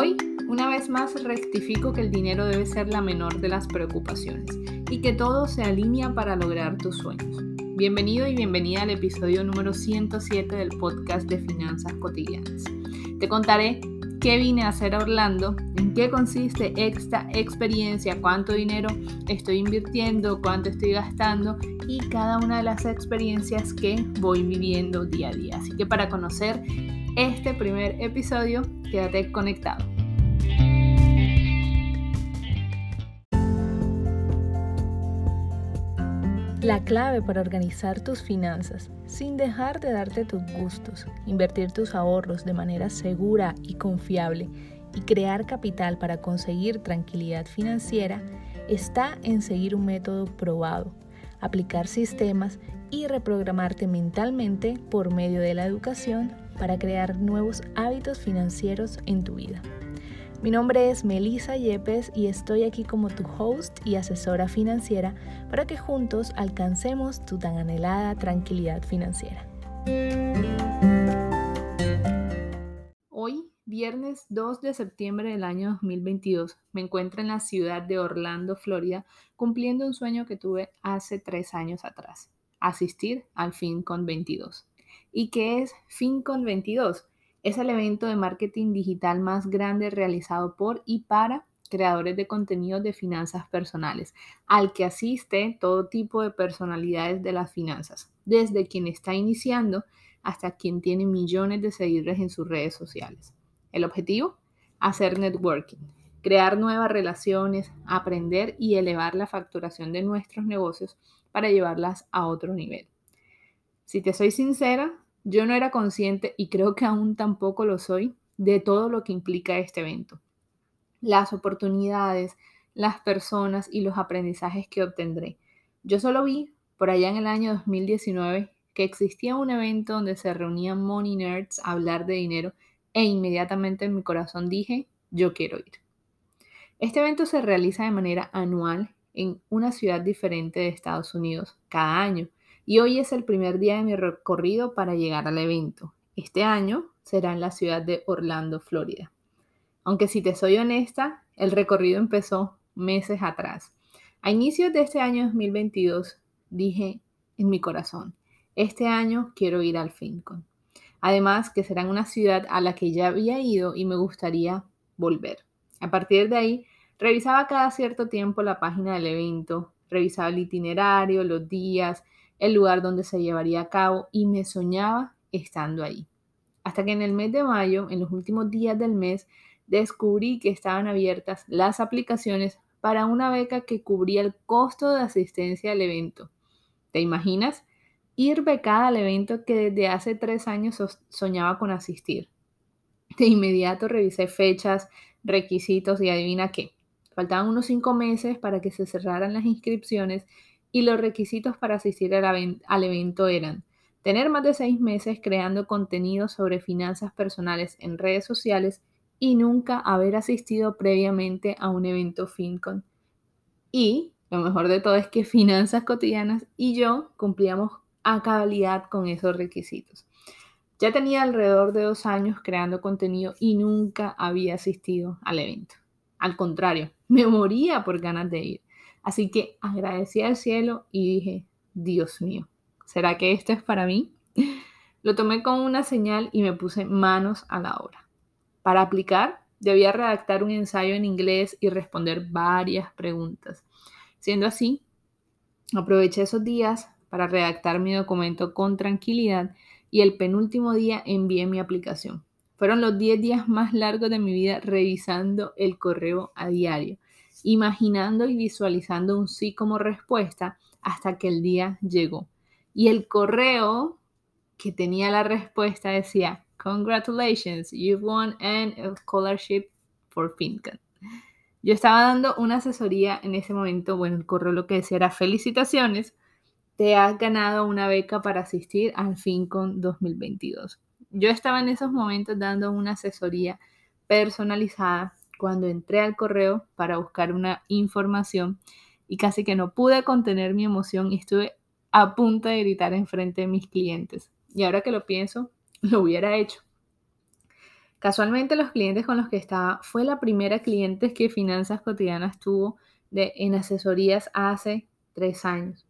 Hoy, una vez más, rectifico que el dinero debe ser la menor de las preocupaciones y que todo se alinea para lograr tus sueños. Bienvenido y bienvenida al episodio número 107 del podcast de Finanzas Cotidianas. Te contaré qué vine a hacer a Orlando, en qué consiste esta experiencia, cuánto dinero estoy invirtiendo, cuánto estoy gastando y cada una de las experiencias que voy viviendo día a día. Así que para conocer este primer episodio, quédate conectado. La clave para organizar tus finanzas sin dejar de darte tus gustos, invertir tus ahorros de manera segura y confiable y crear capital para conseguir tranquilidad financiera está en seguir un método probado, aplicar sistemas y reprogramarte mentalmente por medio de la educación para crear nuevos hábitos financieros en tu vida. Mi nombre es Melissa Yepes y estoy aquí como tu host y asesora financiera para que juntos alcancemos tu tan anhelada tranquilidad financiera. Viernes 2 de septiembre del año 2022, me encuentro en la ciudad de Orlando, Florida, cumpliendo un sueño que tuve hace tres años atrás, asistir al FinCon 22. ¿Y qué es FinCon 22? Es el evento de marketing digital más grande realizado por y para creadores de contenidos de finanzas personales, al que asiste todo tipo de personalidades de las finanzas, desde quien está iniciando hasta quien tiene millones de seguidores en sus redes sociales. El objetivo, hacer networking, crear nuevas relaciones, aprender y elevar la facturación de nuestros negocios para llevarlas a otro nivel. Si te soy sincera, yo no era consciente y creo que aún tampoco lo soy de todo lo que implica este evento. Las oportunidades, las personas y los aprendizajes que obtendré. Yo solo vi por allá en el año 2019 que existía un evento donde se reunían money nerds a hablar de dinero e inmediatamente en mi corazón dije, yo quiero ir. Este evento se realiza de manera anual en una ciudad diferente de Estados Unidos cada año y hoy es el primer día de mi recorrido para llegar al evento. Este año será en la ciudad de Orlando, Florida. Aunque si te soy honesta, el recorrido empezó meses atrás. A inicios de este año 2022 dije en mi corazón, este año quiero ir al FinCon. Además que será en una ciudad a la que ya había ido y me gustaría volver. A partir de ahí, revisaba cada cierto tiempo la página del evento, revisaba el itinerario, los días, el lugar donde se llevaría a cabo y me soñaba estando ahí. Hasta que en el mes de mayo, en los últimos días del mes, descubrí que estaban abiertas las aplicaciones para una beca que cubría el costo de asistencia al evento. ¿Te imaginas? Ir becada al evento que desde hace tres años soñaba con asistir. De inmediato revisé fechas, requisitos y adivina qué. Faltaban unos cinco meses para que se cerraran las inscripciones y los requisitos para asistir al, evento eran tener más de seis meses creando contenido sobre finanzas personales en redes sociales y nunca haber asistido previamente a un evento FinCon. Y lo mejor de todo es que Finanzas Cotidianas y yo cumplíamos a cabalidad con esos requisitos. Ya tenía alrededor de dos años creando contenido y nunca había asistido al evento. Al contrario, me moría por ganas de ir. Así que agradecí al cielo y dije, Dios mío, ¿será que esto es para mí? Lo tomé como una señal y me puse manos a la obra. Para aplicar, debía redactar un ensayo en inglés y responder varias preguntas. Siendo así, aproveché esos días para redactar mi documento con tranquilidad y el penúltimo día envié mi aplicación. Fueron los 10 días más largos de mi vida revisando el correo a diario imaginando y visualizando un sí como respuesta hasta que el día llegó. Y el correo que tenía la respuesta decía, Congratulations, you've won an scholarship for FinCon. Yo estaba dando una asesoría en ese momento, bueno, el correo lo que decía era felicitaciones, te has ganado una beca para asistir al FinCon 2022. Yo estaba en esos momentos dando una asesoría personalizada cuando entré al correo para buscar una información y casi que no pude contener mi emoción y estuve a punto de gritar en frente de mis clientes. Y ahora que lo pienso, lo hubiera hecho. Casualmente los clientes con los que estaba fue la primera cliente que Finanzas Cotidianas tuvo de, en asesorías hace tres años.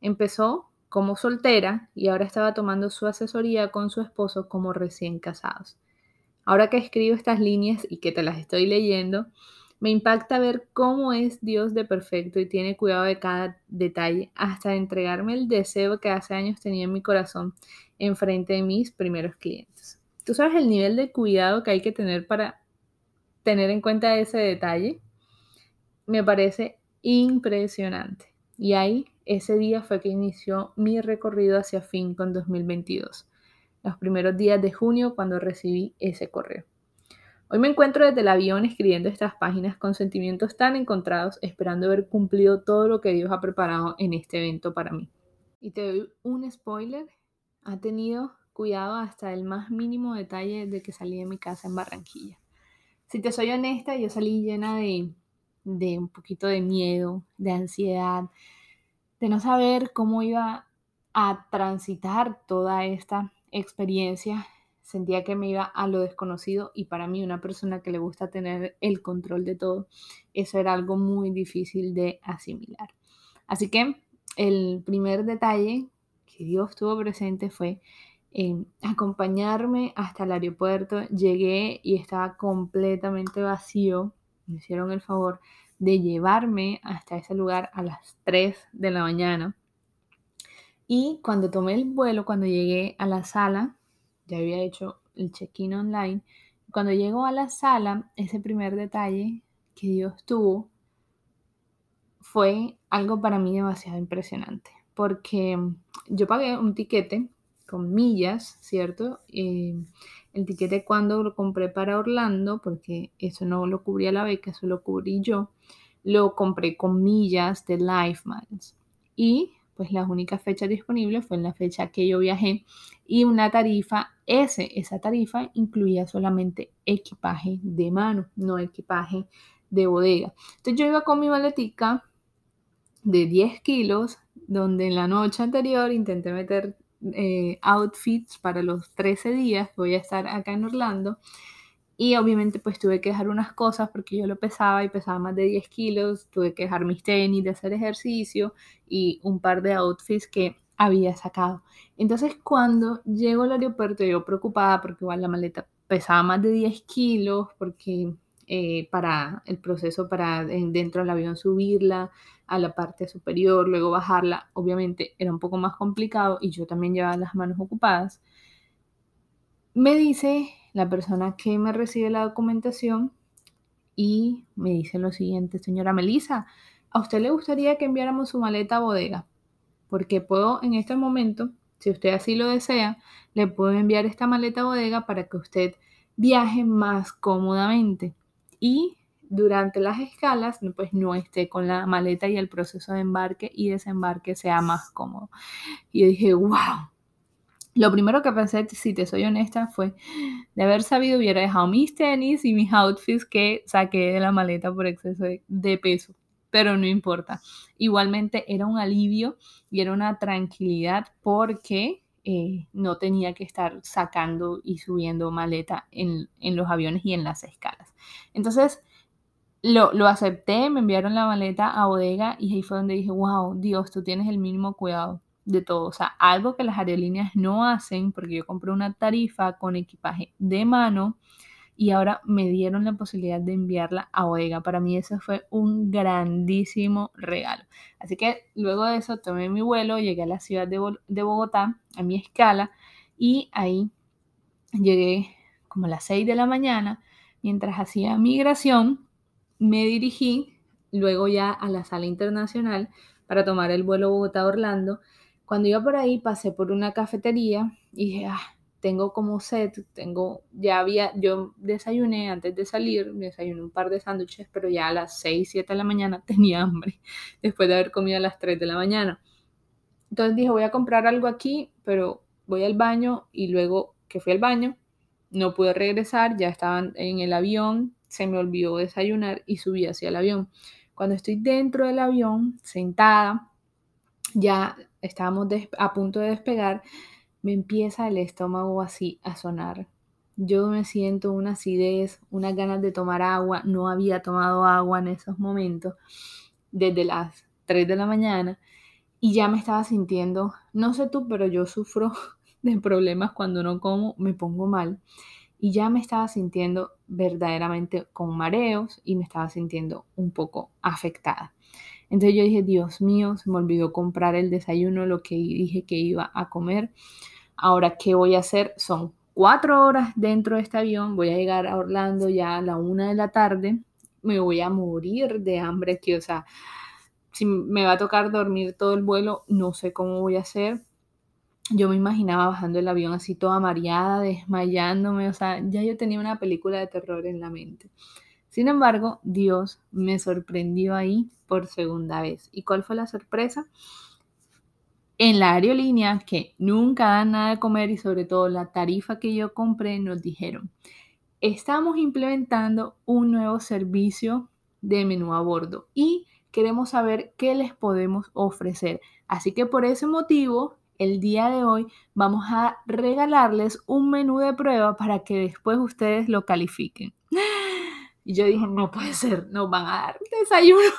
Empezó como soltera y ahora estaba tomando su asesoría con su esposo como recién casados. Ahora que escribo estas líneas y que te las estoy leyendo, me impacta ver cómo es Dios de perfecto y tiene cuidado de cada detalle hasta entregarme el deseo que hace años tenía en mi corazón en frente de mis primeros clientes. ¿Tú sabes el nivel de cuidado que hay que tener para tener en cuenta ese detalle? Me parece impresionante. Y ahí, ese día fue que inició mi recorrido hacia fin con 2022. Los primeros días de junio cuando recibí ese correo. Hoy me encuentro desde el avión escribiendo estas páginas con sentimientos tan encontrados, esperando haber cumplido todo lo que Dios ha preparado en este evento para mí. Y te doy un spoiler, ha tenido cuidado hasta el más mínimo detalle de que salí de mi casa en Barranquilla. Si te soy honesta, yo salí llena de, de un poquito de miedo, de ansiedad, de no saber cómo iba a transitar toda esta experiencia sentía que me iba a lo desconocido y para mí una persona que le gusta tener el control de todo, eso era algo muy difícil de asimilar. Así que el primer detalle que Dios tuvo presente fue eh, acompañarme hasta el aeropuerto. Llegué y estaba completamente vacío. Me hicieron el favor de llevarme hasta ese lugar a las 3 de la mañana. Y cuando tomé el vuelo, cuando llegué a la sala, ya había hecho el check-in online. Cuando llego a la sala, ese primer detalle que Dios tuvo fue algo para mí demasiado impresionante, porque yo pagué un tiquete con millas, ¿cierto? Eh, el tiquete cuando lo compré para Orlando, porque eso no lo cubría la beca, eso lo cubrí yo, lo compré con millas de Life Miles. Y pues la única fecha disponible fue en la fecha que yo viajé y una tarifa S. Esa tarifa incluía solamente equipaje de mano, no equipaje de bodega. Entonces yo iba con mi maletica de 10 kilos, donde en la noche anterior intenté meter eh, outfits para los 13 días voy a estar acá en Orlando y obviamente pues tuve que dejar unas cosas porque yo lo pesaba y pesaba más de 10 kilos, tuve que dejar mis tenis de hacer ejercicio y un par de outfits que había sacado. Entonces cuando llego al aeropuerto yo preocupada porque igual la maleta pesaba más de 10 kilos porque eh, para el proceso para dentro del avión subirla a la parte superior, luego bajarla, obviamente era un poco más complicado y yo también llevaba las manos ocupadas. Me dice la persona que me recibe la documentación y me dice lo siguiente, señora Melissa, ¿a usted le gustaría que enviáramos su maleta a bodega? Porque puedo en este momento, si usted así lo desea, le puedo enviar esta maleta a bodega para que usted viaje más cómodamente y durante las escalas pues no esté con la maleta y el proceso de embarque y desembarque sea más cómodo. Y dije, wow, lo primero que pensé, si te soy honesta, fue de haber sabido hubiera dejado mis tenis y mis outfits que saqué de la maleta por exceso de, peso. Pero no importa. Igualmente era un alivio y era una tranquilidad porque eh, no tenía que estar sacando y subiendo maleta en, los aviones y en las escalas. Entonces, lo, lo, acepté, me enviaron la maleta a bodega y ahí fue donde dije, wow, Dios, tú tienes el mínimo cuidado de todo. O sea, algo que las aerolíneas no hacen, porque yo compré una tarifa con equipaje de mano y ahora me dieron la posibilidad de enviarla a Oega. Para mí eso fue un grandísimo regalo. Así que luego de eso tomé mi vuelo, llegué a la ciudad de, de Bogotá, a mi escala, y ahí llegué como a las 6 de la mañana. Mientras hacía migración, me dirigí luego ya a la sala internacional para tomar el vuelo Bogotá-Orlando cuando iba por ahí pasé por una cafetería y dije, ah, tengo como sed, tengo, ya había, yo desayuné antes de salir, desayuné un par de sándwiches, pero ya a las 6, 7 de la mañana tenía hambre, después de haber comido a las 3 de la mañana. Entonces dije, voy a comprar algo aquí, pero voy al baño y luego que fui al baño, no pude regresar, ya estaban en el avión, se me olvidó desayunar y subí hacia el avión. Cuando estoy dentro del avión, sentada, ya estábamos a punto de despegar, me empieza el estómago así a sonar yo me siento una acidez, unas ganas de tomar agua. No había tomado agua en esos momentos desde las 3 de la mañana y ya me estaba sintiendo, no sé tú, pero yo sufro de problemas cuando no como, me pongo mal y ya me estaba sintiendo verdaderamente con mareos y me estaba sintiendo un poco afectada. Entonces yo dije, Dios mío, se me olvidó comprar el desayuno, lo que dije que iba a comer. Ahora, ¿qué voy a hacer? Son cuatro horas dentro de este avión, voy a llegar a Orlando ya a la una de la tarde, me voy a morir de hambre aquí, o sea, si me va a tocar dormir todo el vuelo, no sé cómo voy a hacer. Yo me imaginaba bajando el avión así toda mareada, desmayándome, o sea, ya yo tenía una película de terror en la mente. Sin embargo, Dios me sorprendió ahí por segunda vez. ¿Y cuál fue la sorpresa? En la aerolínea, que nunca dan nada de comer y sobre todo la tarifa que yo compré, nos dijeron, estamos implementando un nuevo servicio de menú a bordo y queremos saber qué les podemos ofrecer. Así que por ese motivo, el día de hoy vamos a regalarles un menú de prueba para que después ustedes lo califiquen. Y yo dije, no puede ser, nos van a dar desayuno,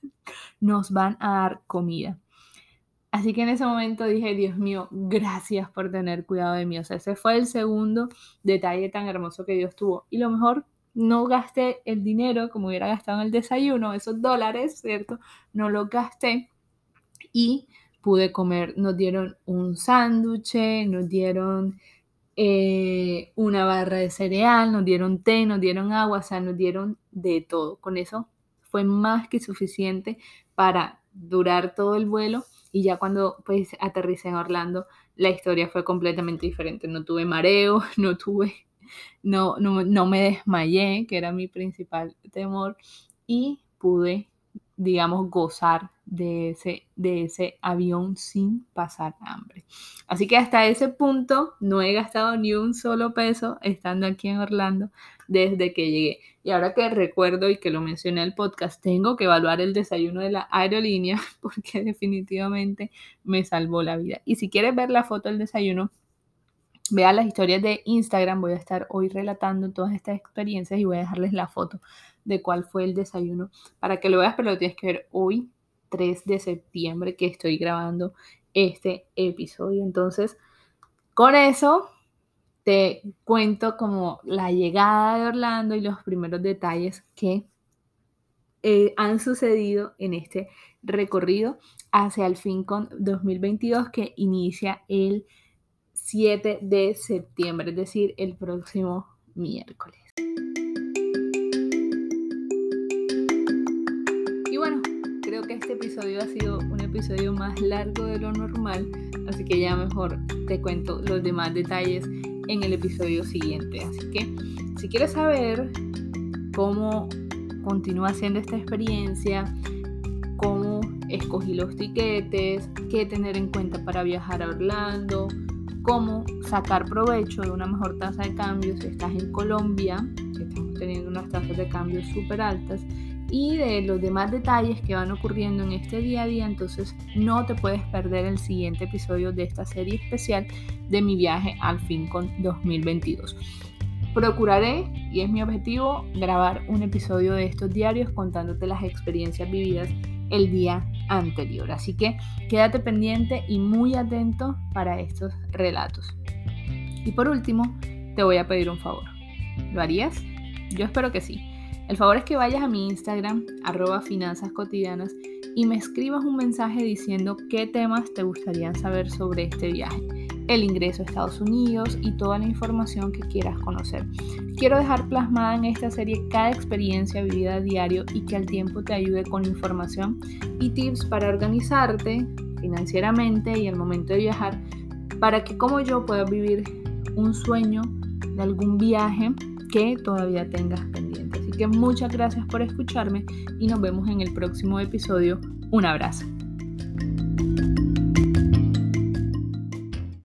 nos van a dar comida. Así que en ese momento dije, Dios mío, gracias por tener cuidado de mí. O sea, ese fue el segundo detalle tan hermoso que Dios tuvo. Y lo mejor, no gasté el dinero como hubiera gastado en el desayuno, esos dólares, ¿cierto? No lo gasté y pude comer. Nos dieron un sándwich, nos dieron eh, una barra de cereal, nos dieron té, nos dieron agua, o sea, nos dieron de todo. Con eso fue más que suficiente para durar todo el vuelo y ya cuando pues aterricé en Orlando la historia fue completamente diferente. No tuve mareo, no tuve, no, no, no me desmayé, que era mi principal temor y pude digamos, gozar de ese, de ese avión sin pasar hambre. Así que hasta ese punto no he gastado ni un solo peso estando aquí en Orlando desde que llegué. Y ahora que recuerdo y que lo mencioné en el podcast, tengo que evaluar el desayuno de la aerolínea porque definitivamente me salvó la vida. Y si quieres ver la foto del desayuno, vea las historias de Instagram. Voy a estar hoy relatando todas estas experiencias y voy a dejarles la foto de cuál fue el desayuno para que lo veas, pero lo tienes que ver hoy, 3 de septiembre, que estoy grabando este episodio. Entonces, con eso te cuento como la llegada de Orlando y los primeros detalles que eh, han sucedido en este recorrido hacia el FinCon 2022 que inicia el 7 de septiembre, es decir, el próximo miércoles. que este episodio ha sido un episodio más largo de lo normal, así que ya mejor te cuento los demás detalles en el episodio siguiente. Así que si quieres saber cómo continúa siendo esta experiencia, cómo escogí los tiquetes, qué tener en cuenta para viajar a Orlando, cómo sacar provecho de una mejor tasa de cambio si estás en Colombia, que estamos teniendo unas tasas de cambio súper altas, y de los demás detalles que van ocurriendo en este día a día, entonces no te puedes perder el siguiente episodio de esta serie especial de mi viaje al FinCon 2022. Procuraré, y es mi objetivo, grabar un episodio de estos diarios contándote las experiencias vividas el día anterior. Así que quédate pendiente y muy atento para estos relatos. Y por último, te voy a pedir un favor. ¿Lo harías? Yo espero que sí. El favor es que vayas a mi Instagram, arroba finanzas cotidianas, y me escribas un mensaje diciendo qué temas te gustaría saber sobre este viaje, el ingreso a Estados Unidos y toda la información que quieras conocer. Quiero dejar plasmada en esta serie cada experiencia vivida a diario y que al tiempo te ayude con información y tips para organizarte financieramente y al momento de viajar, para que como yo puedas vivir un sueño de algún viaje que todavía tengas pendiente. Que muchas gracias por escucharme y nos vemos en el próximo episodio. Un abrazo.